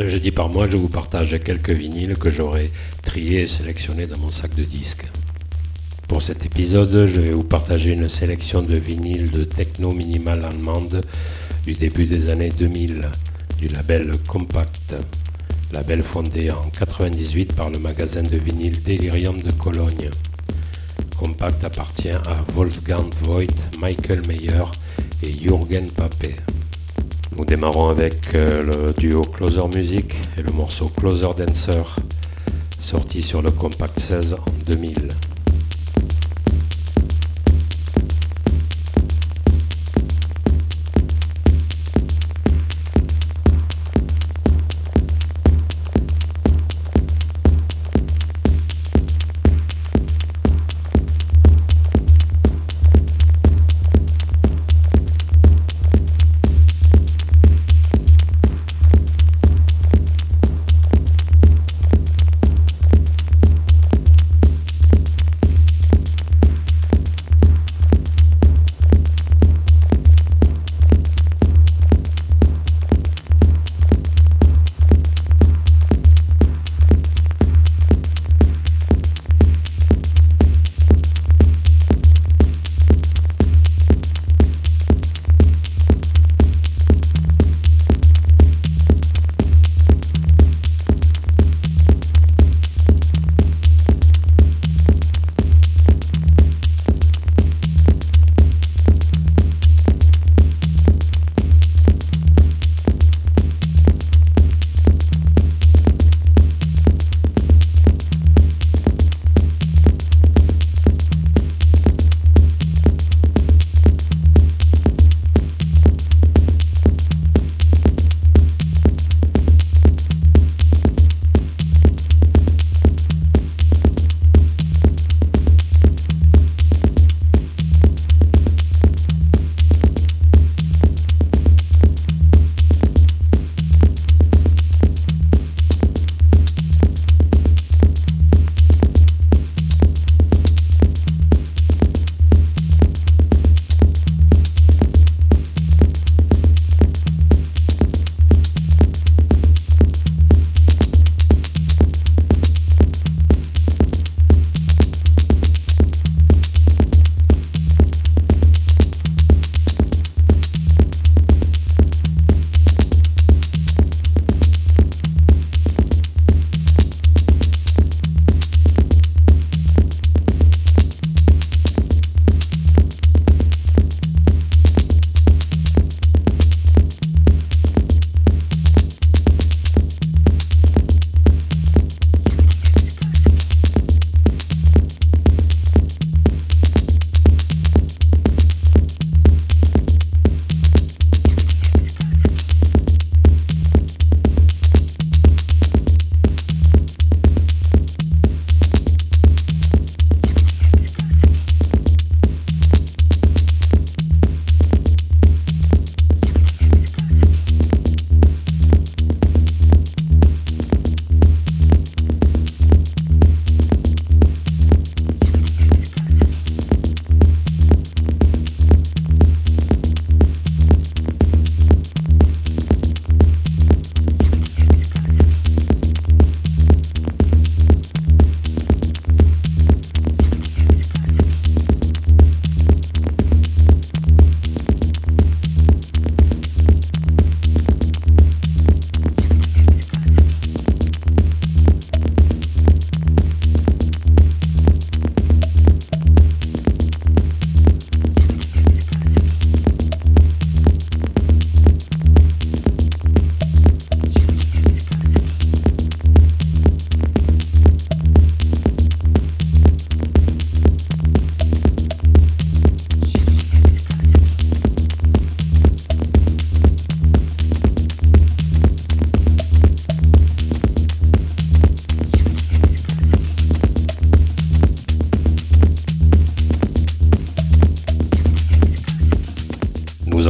Un jeudi par mois, je vous partage quelques vinyles que j'aurai triés et sélectionnés dans mon sac de disques. Pour cet épisode, je vais vous partager une sélection de vinyles de techno minimal allemande du début des années 2000 du label Compact, label fondé en 98 par le magasin de vinyle Delirium de Cologne. Compact appartient à Wolfgang Voigt, Michael Meyer et Jürgen Pape. Nous démarrons avec euh, le duo Closer Music et le morceau Closer Dancer, sorti sur le Compact 16 en 2000.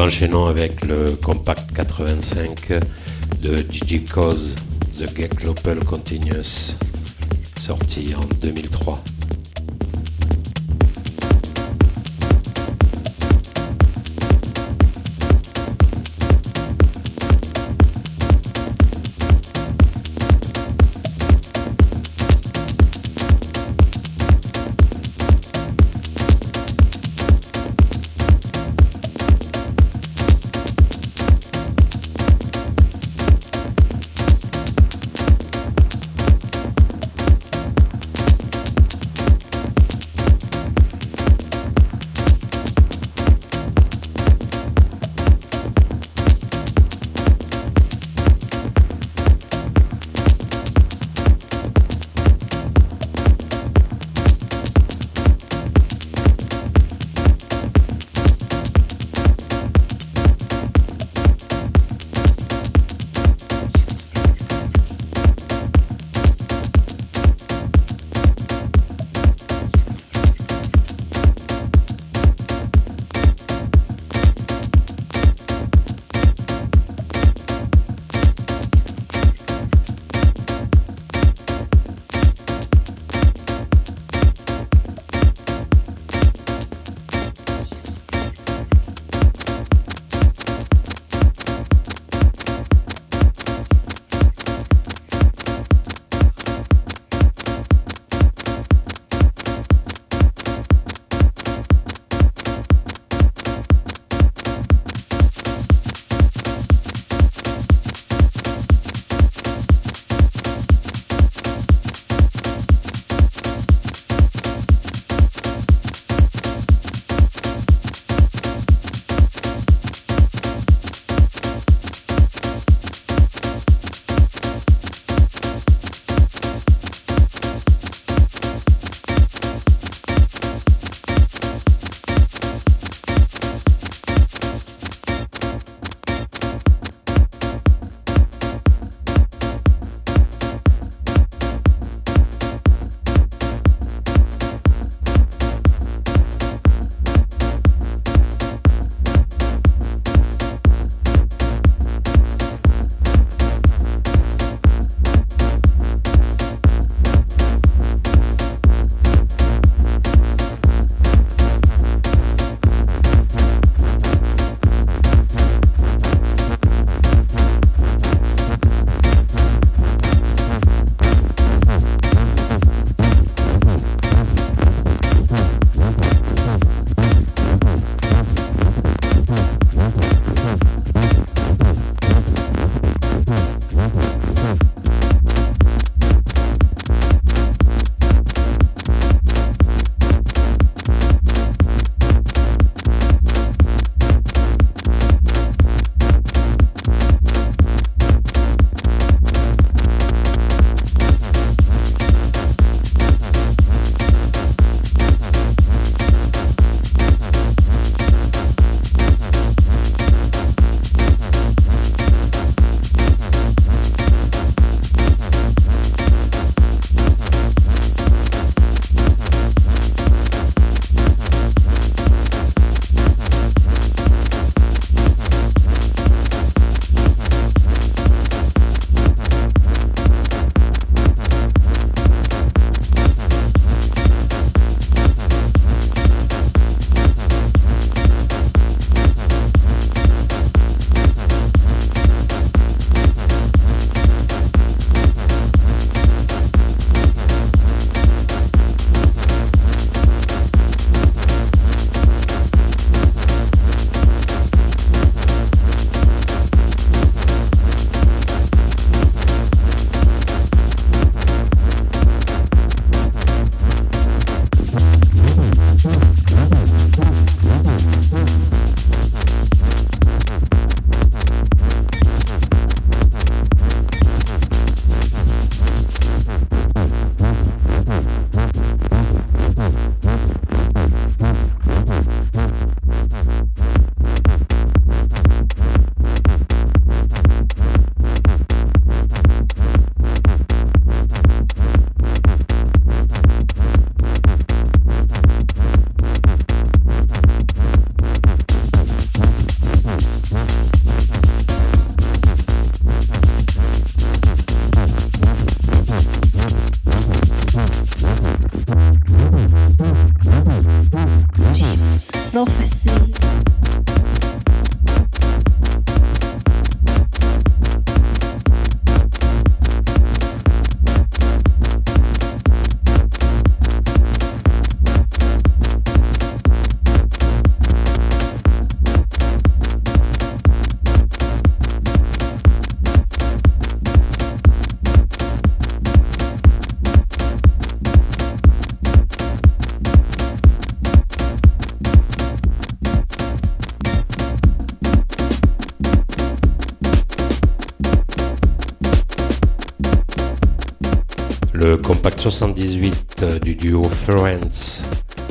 Enchaînons avec le Compact 85 de Gigi Cause, The Get Global Continuous, sorti en 2003. 78 euh, du duo Florence,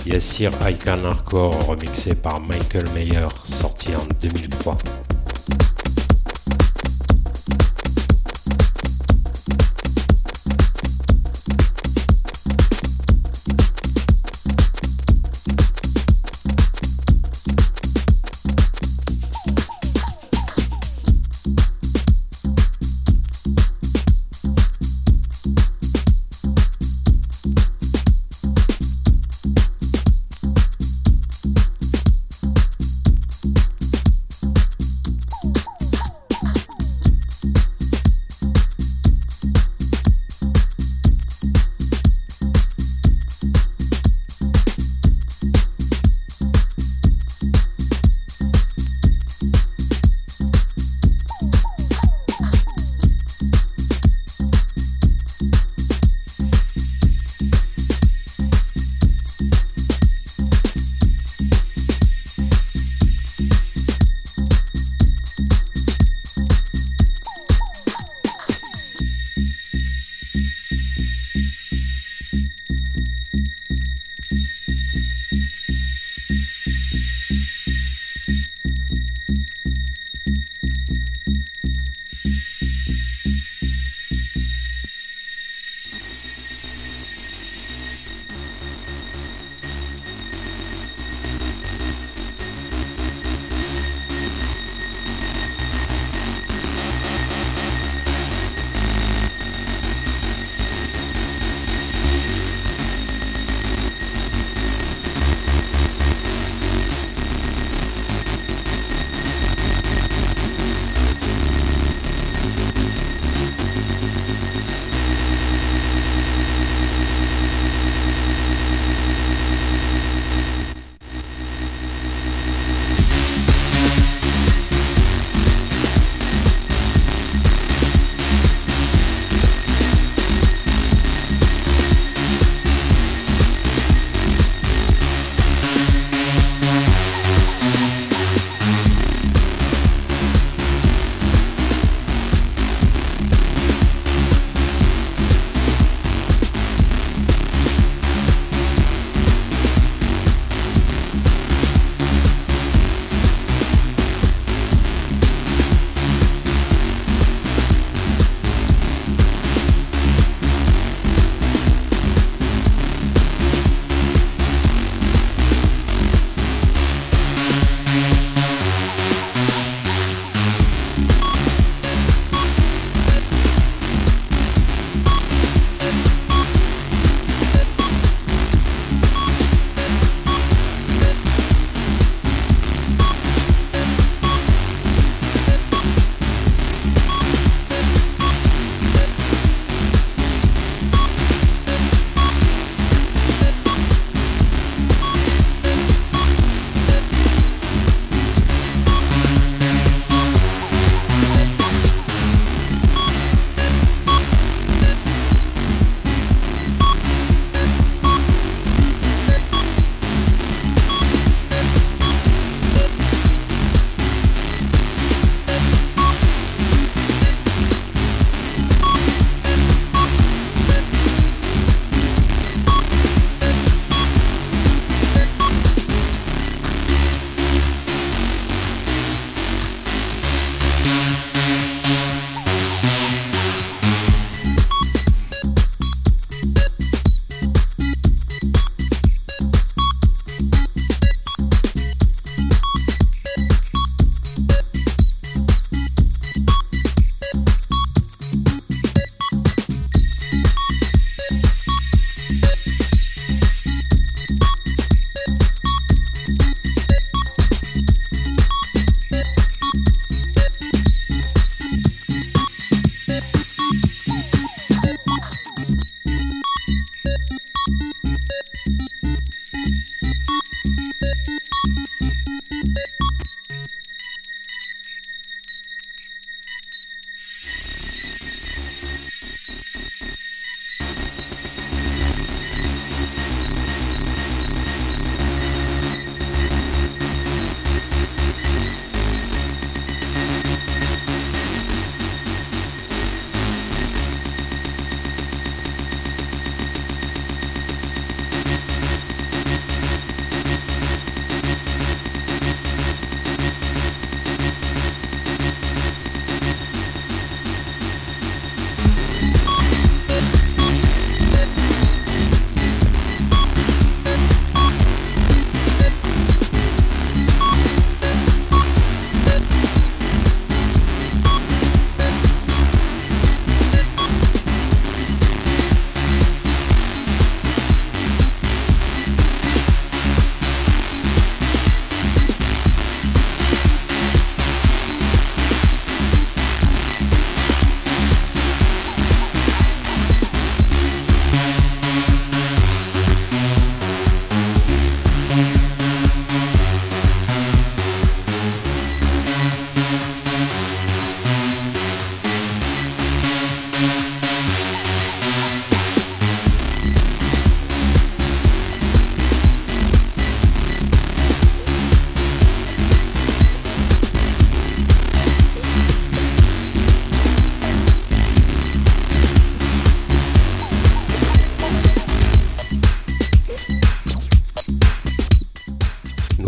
Yassir Icon Hardcore remixé par Michael Mayer, sorti en 2003.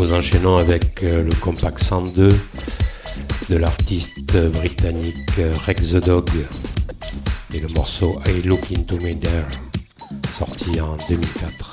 Nous enchaînons avec euh, le Compact 102 de l'artiste britannique euh, Rex the Dog et le morceau I Look Into Me There, sorti en 2004.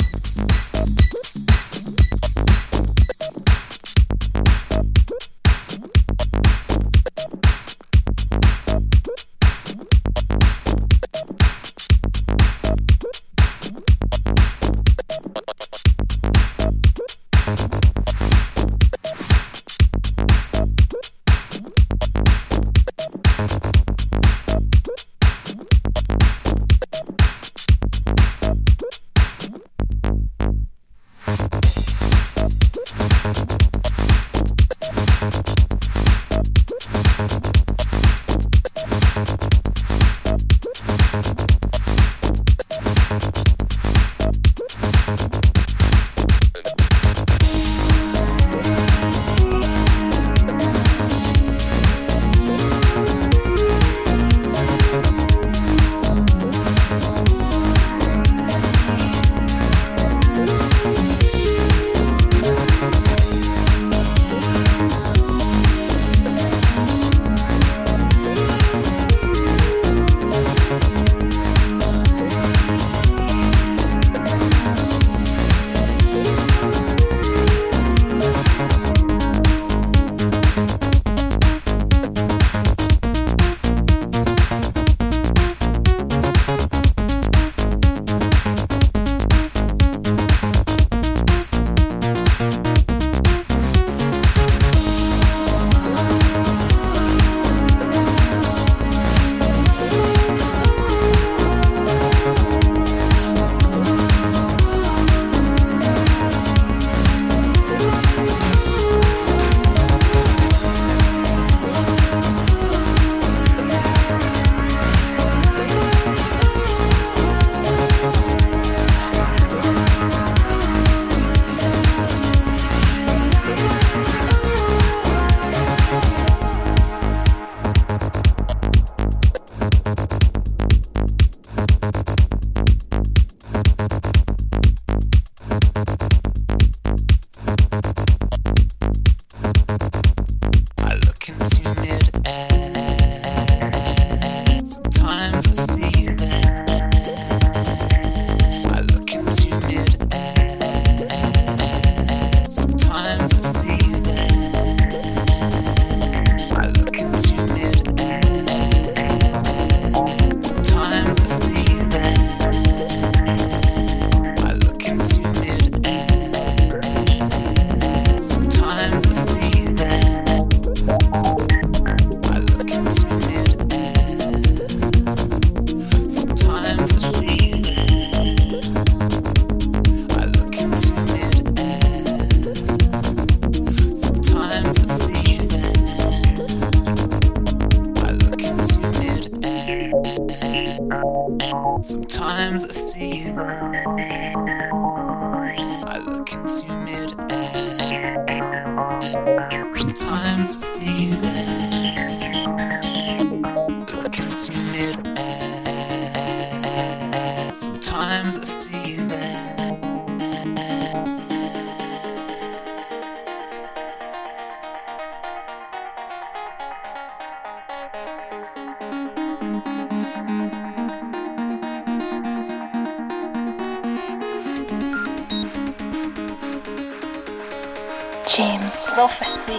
James. Prophecy.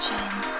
James.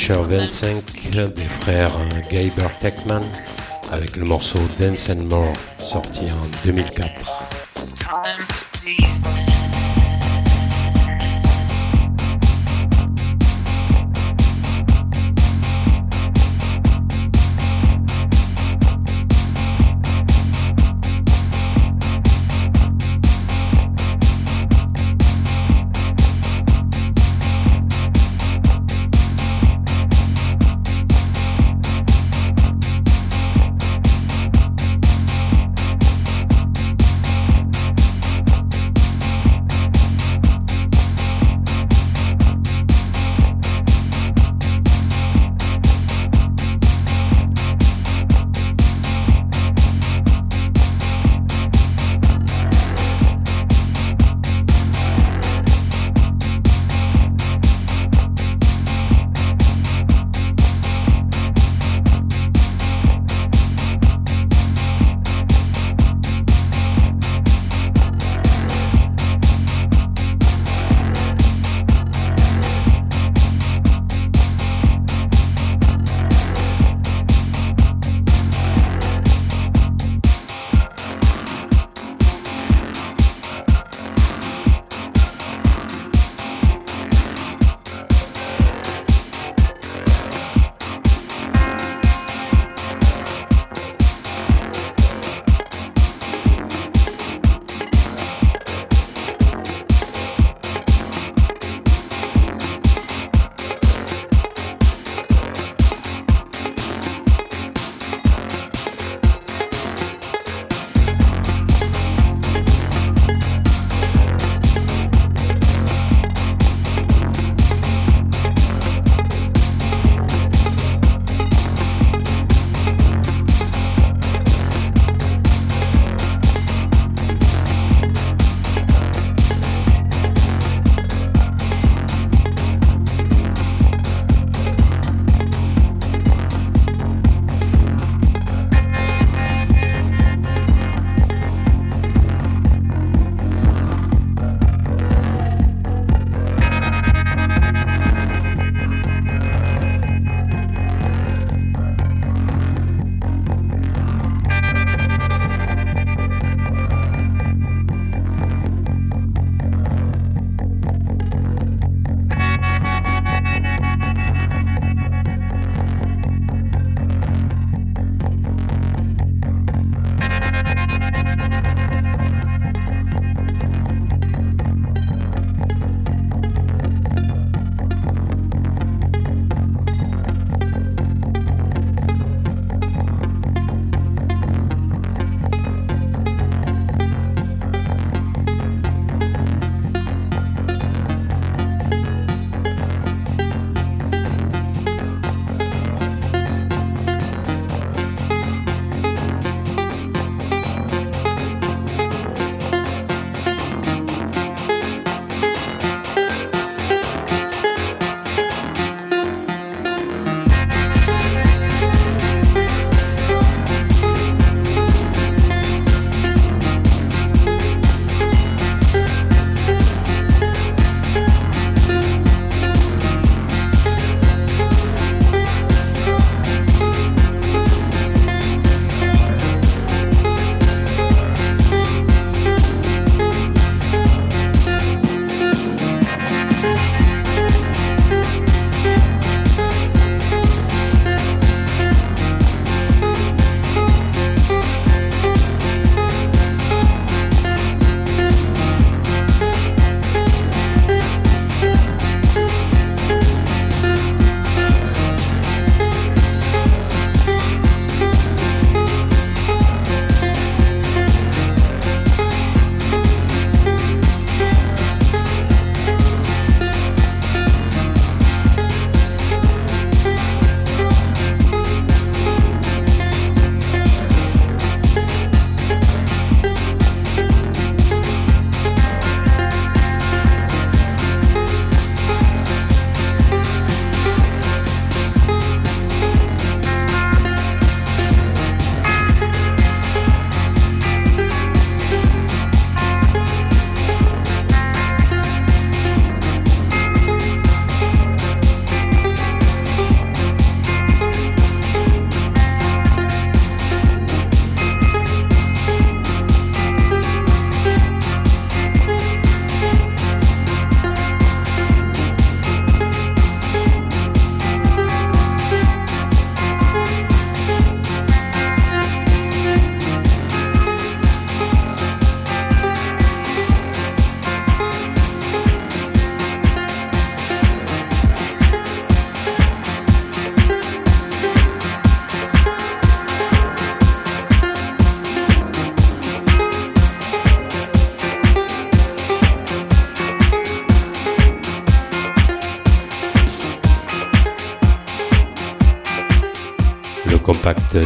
Spacer 25 des frères Gaber Techman avec le morceau Dance and More sorti en 2004.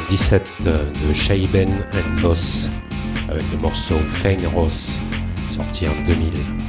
17 de Shaben and Boss avec le morceau Fein Ross sorti en 2000.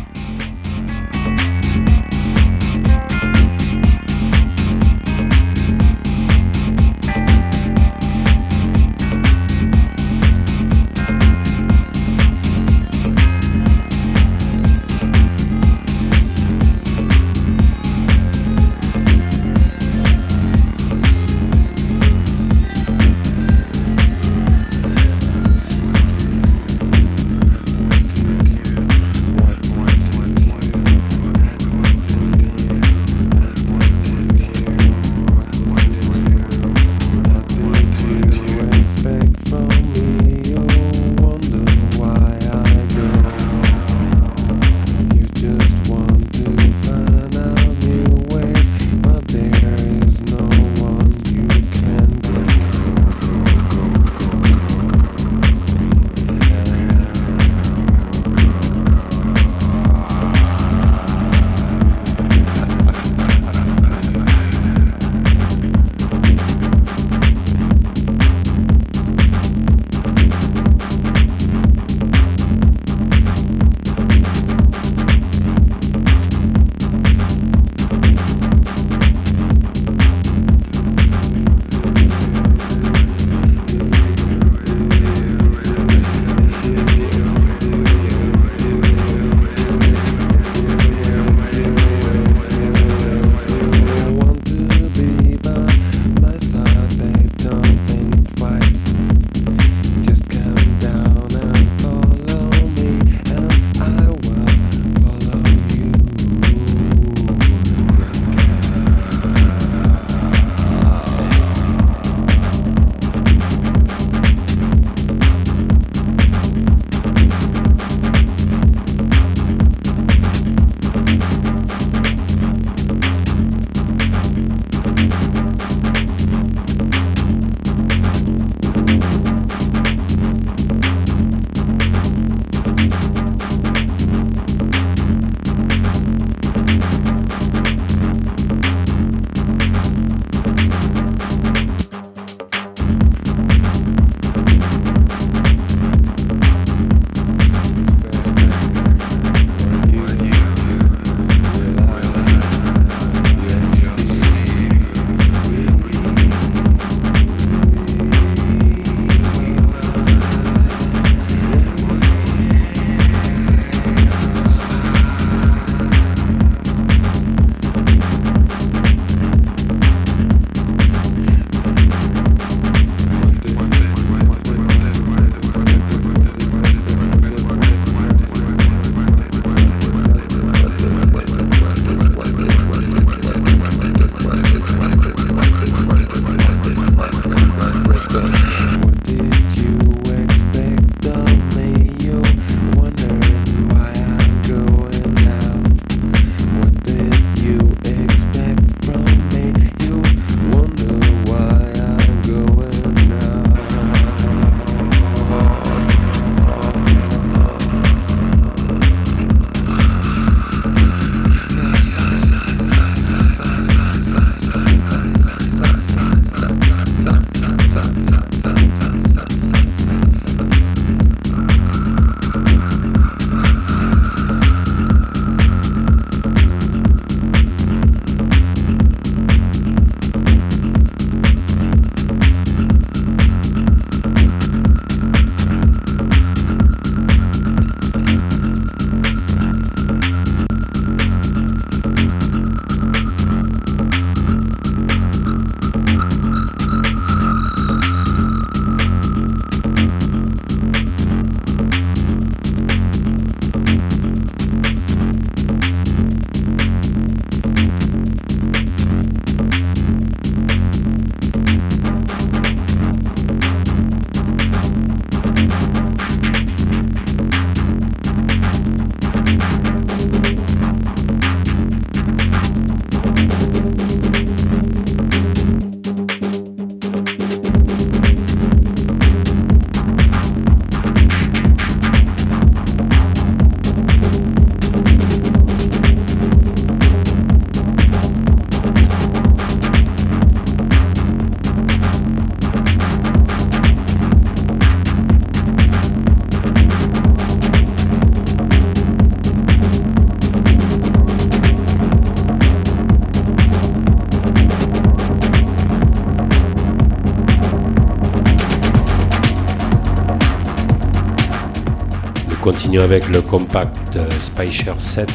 Avec le compact Spicer 7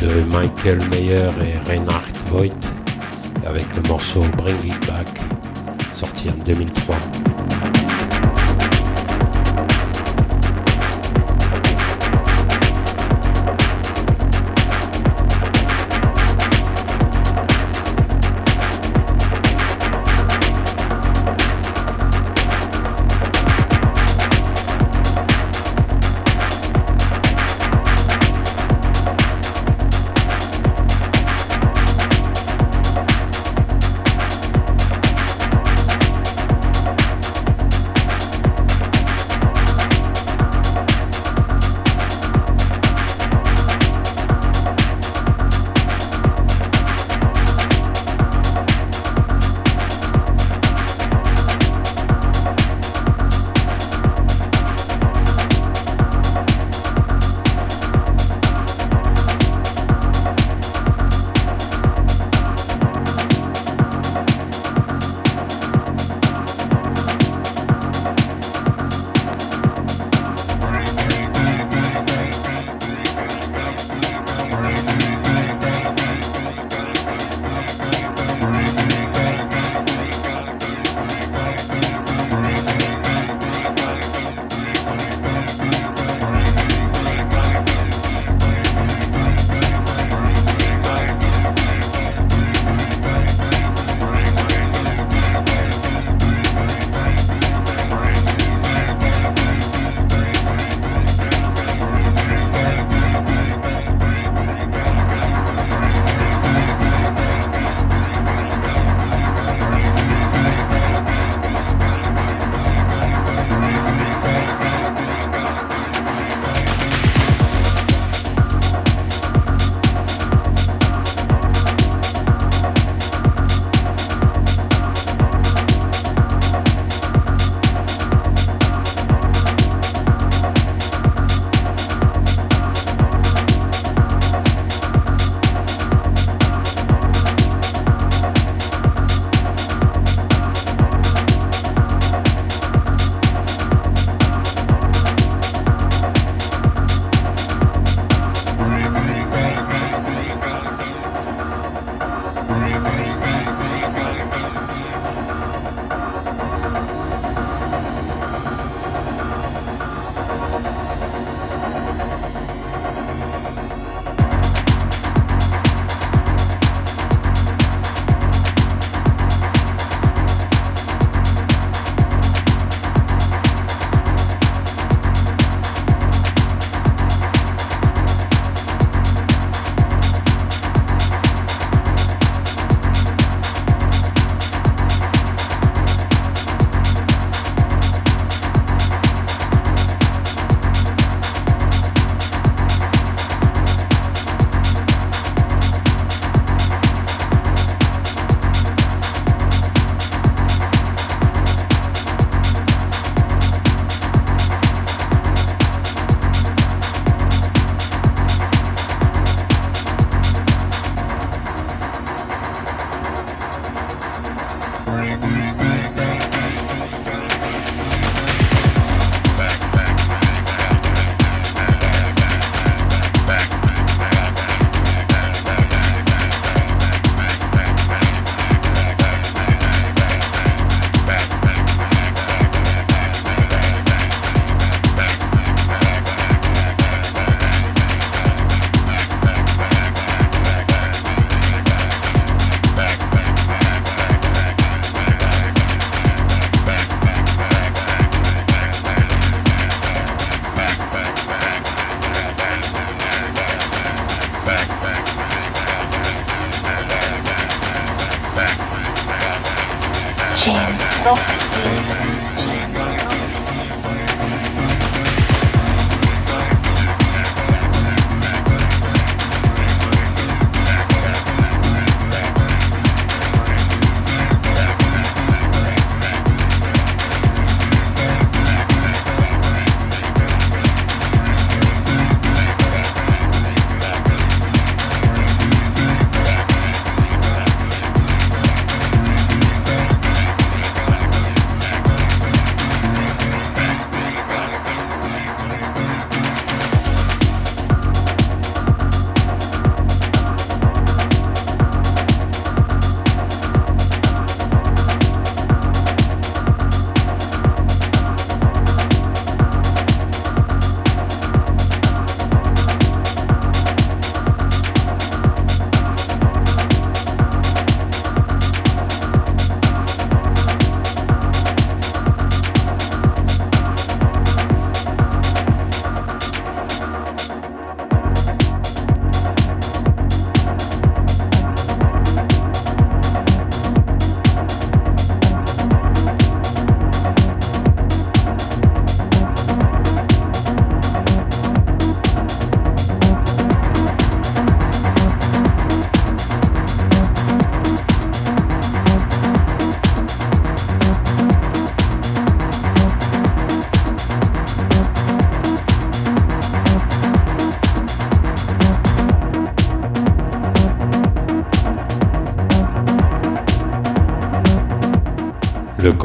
de Michael Mayer et Reinhard Voigt avec le morceau Bring It Back sorti en 2003.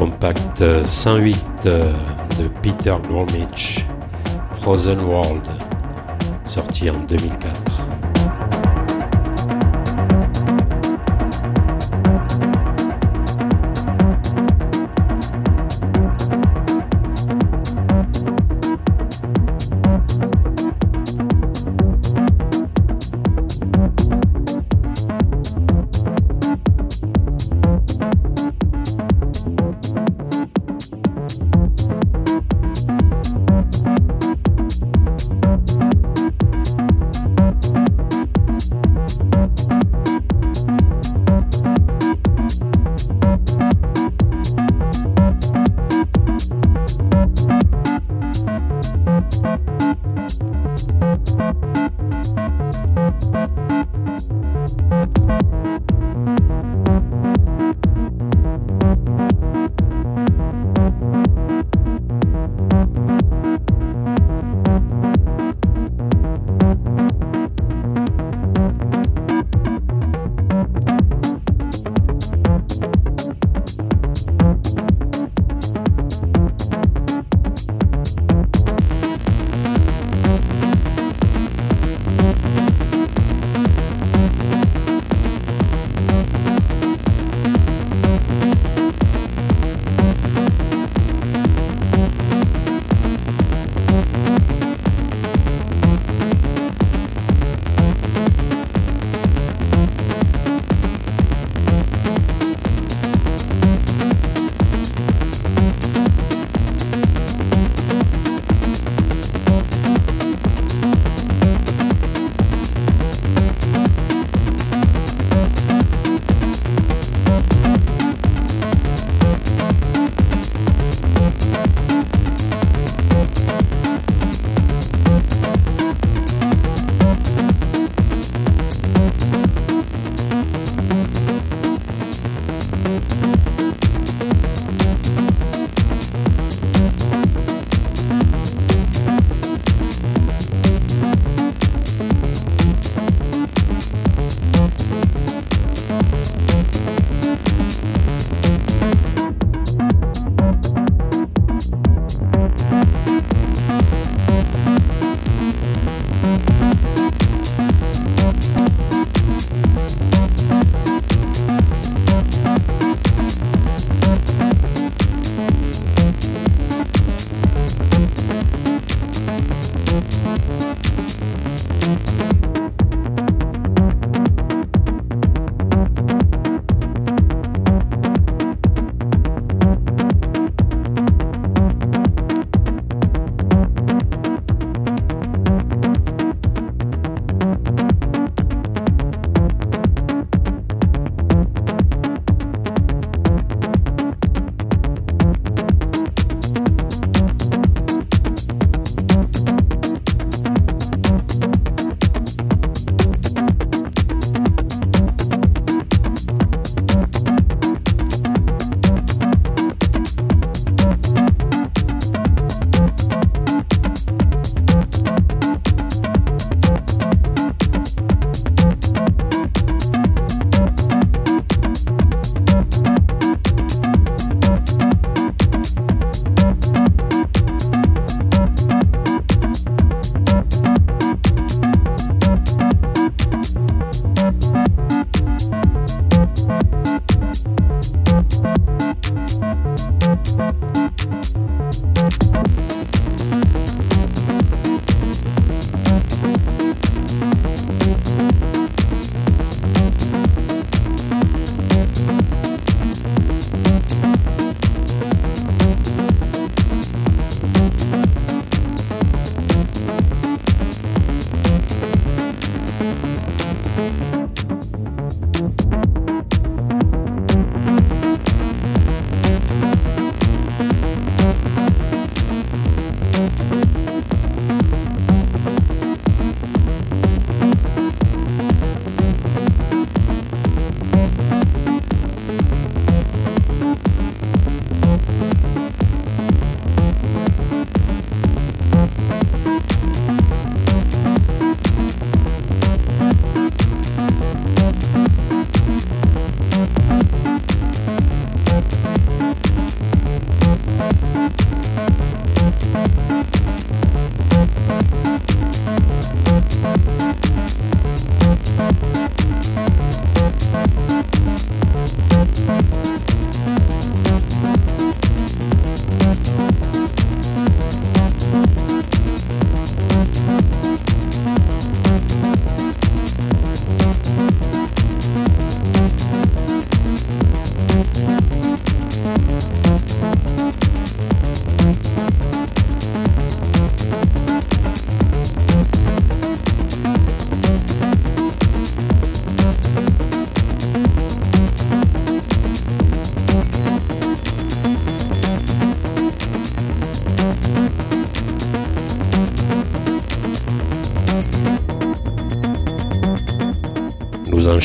Compact 108 de Peter Gromich, Frozen World, sorti en 2004.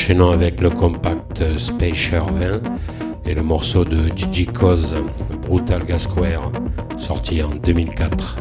Nous enchaînons avec le compact Spacer 20 et le morceau de Gigi Cause, Brutal Gasquare, sorti en 2004.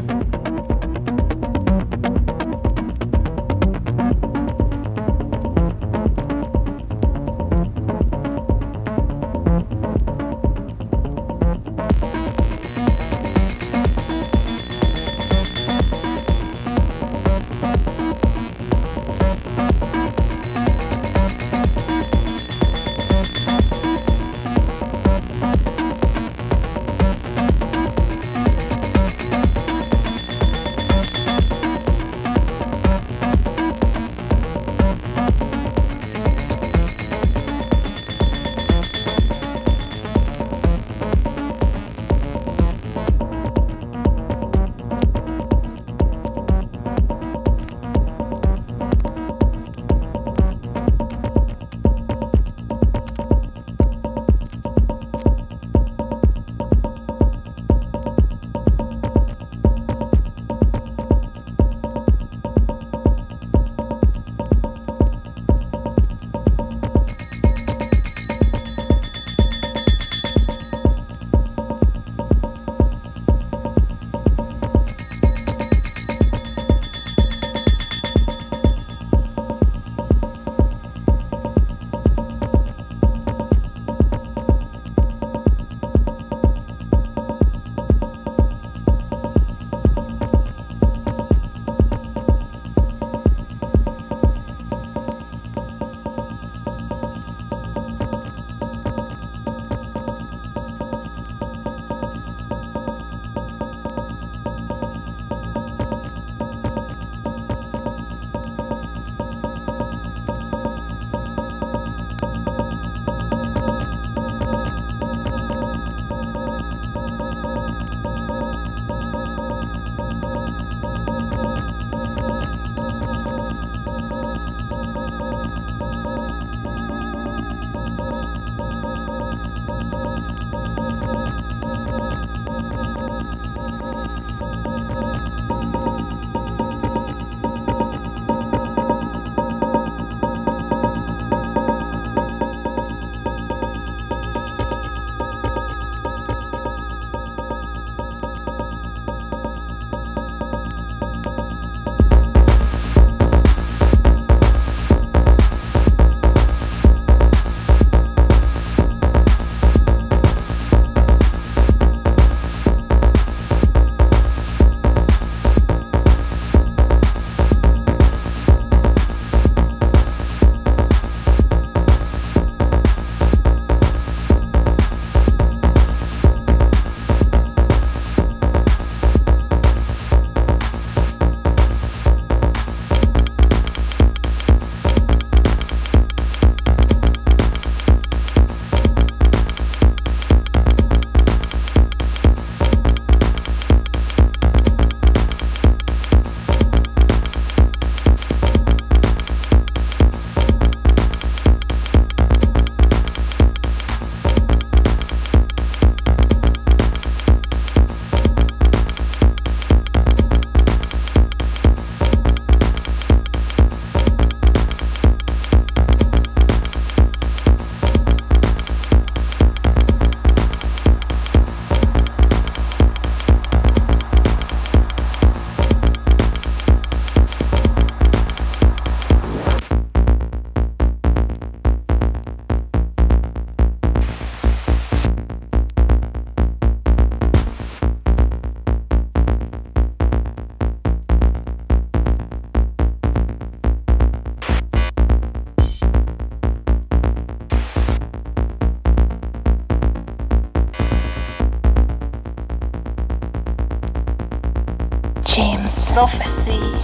prophecy.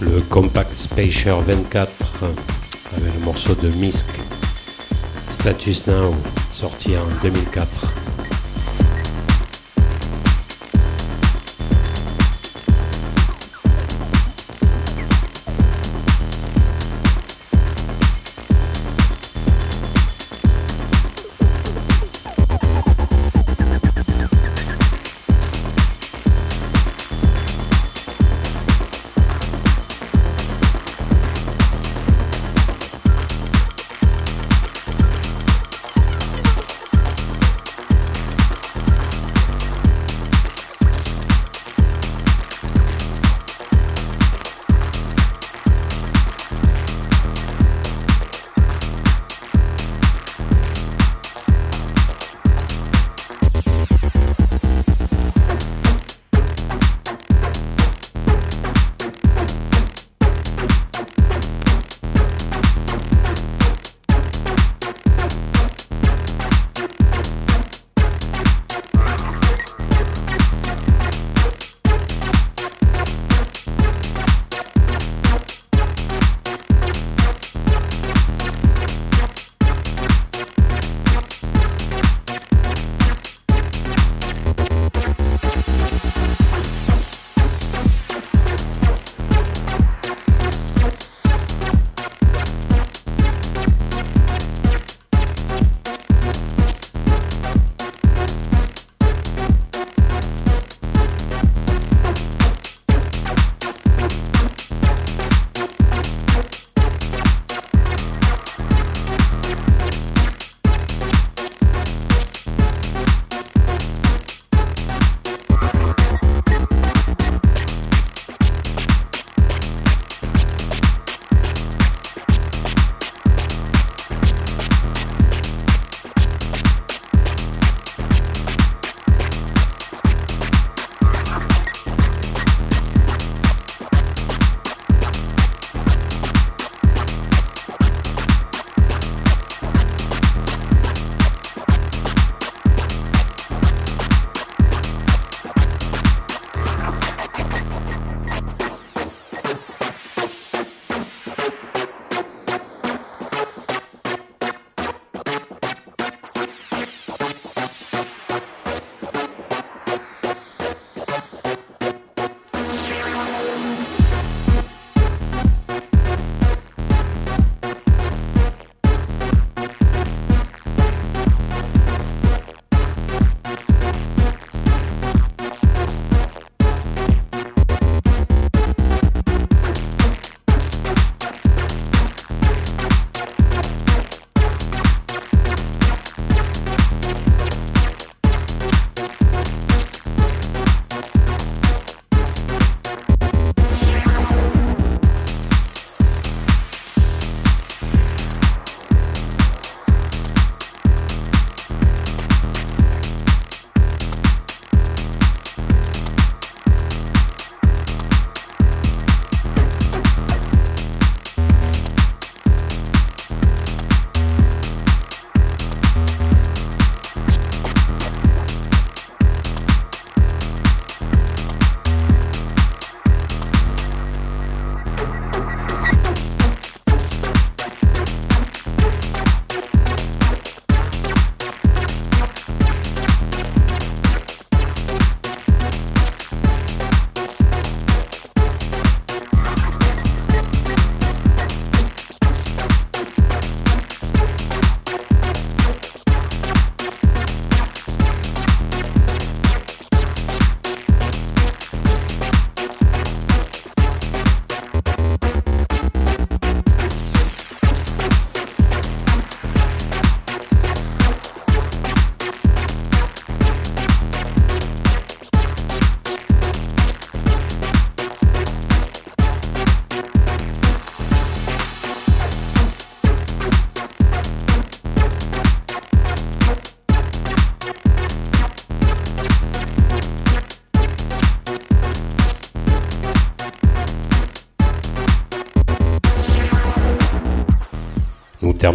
Le Compact Spacer 24 avec le morceau de Misk Status Now sorti en 2004.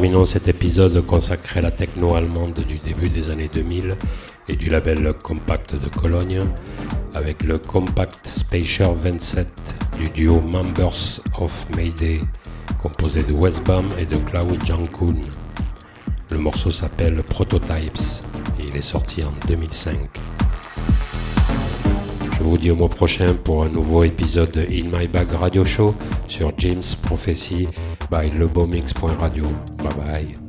Terminons cet épisode consacré à la techno allemande du début des années 2000 et du label Compact de Cologne avec le Compact Spacer 27 du duo Members of Mayday, composé de Westbam et de Cloud Jankun. Le morceau s'appelle Prototypes et il est sorti en 2005. Je vous dis au mois prochain pour un nouveau épisode de In My Bag Radio Show sur James Prophecy by lebomix.radio. Bye.